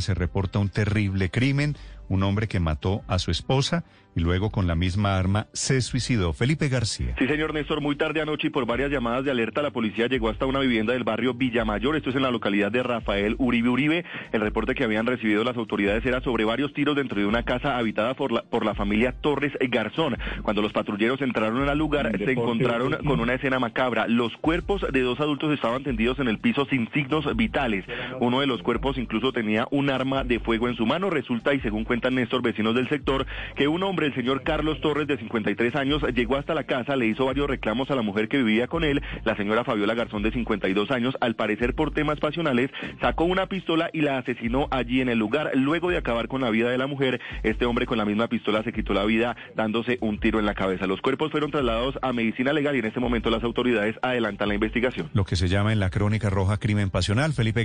se reporta un terrible crimen, un hombre que mató a su esposa y luego con la misma arma se suicidó. Felipe García. Sí, señor Néstor, muy tarde anoche y por varias llamadas de alerta la policía llegó hasta una vivienda del barrio Villamayor, esto es en la localidad de Rafael Uribe Uribe. El reporte que habían recibido las autoridades era sobre varios tiros dentro de una casa habitada por la, por la familia Torres Garzón. Cuando los patrulleros entraron al lugar se encontraron con una escena macabra. Los cuerpos de dos adultos estaban tendidos en el piso sin signos vitales. Uno de los cuerpos incluso tenía un arma de fuego en su mano. Resulta, y según cuentan Néstor, vecinos del sector, que un hombre el señor Carlos Torres, de 53 años, llegó hasta la casa, le hizo varios reclamos a la mujer que vivía con él, la señora Fabiola Garzón, de 52 años, al parecer por temas pasionales, sacó una pistola y la asesinó allí en el lugar. Luego de acabar con la vida de la mujer, este hombre con la misma pistola se quitó la vida dándose un tiro en la cabeza. Los cuerpos fueron trasladados a medicina legal y en este momento las autoridades adelantan la investigación. Lo que se llama en la crónica roja crimen pasional. Felipe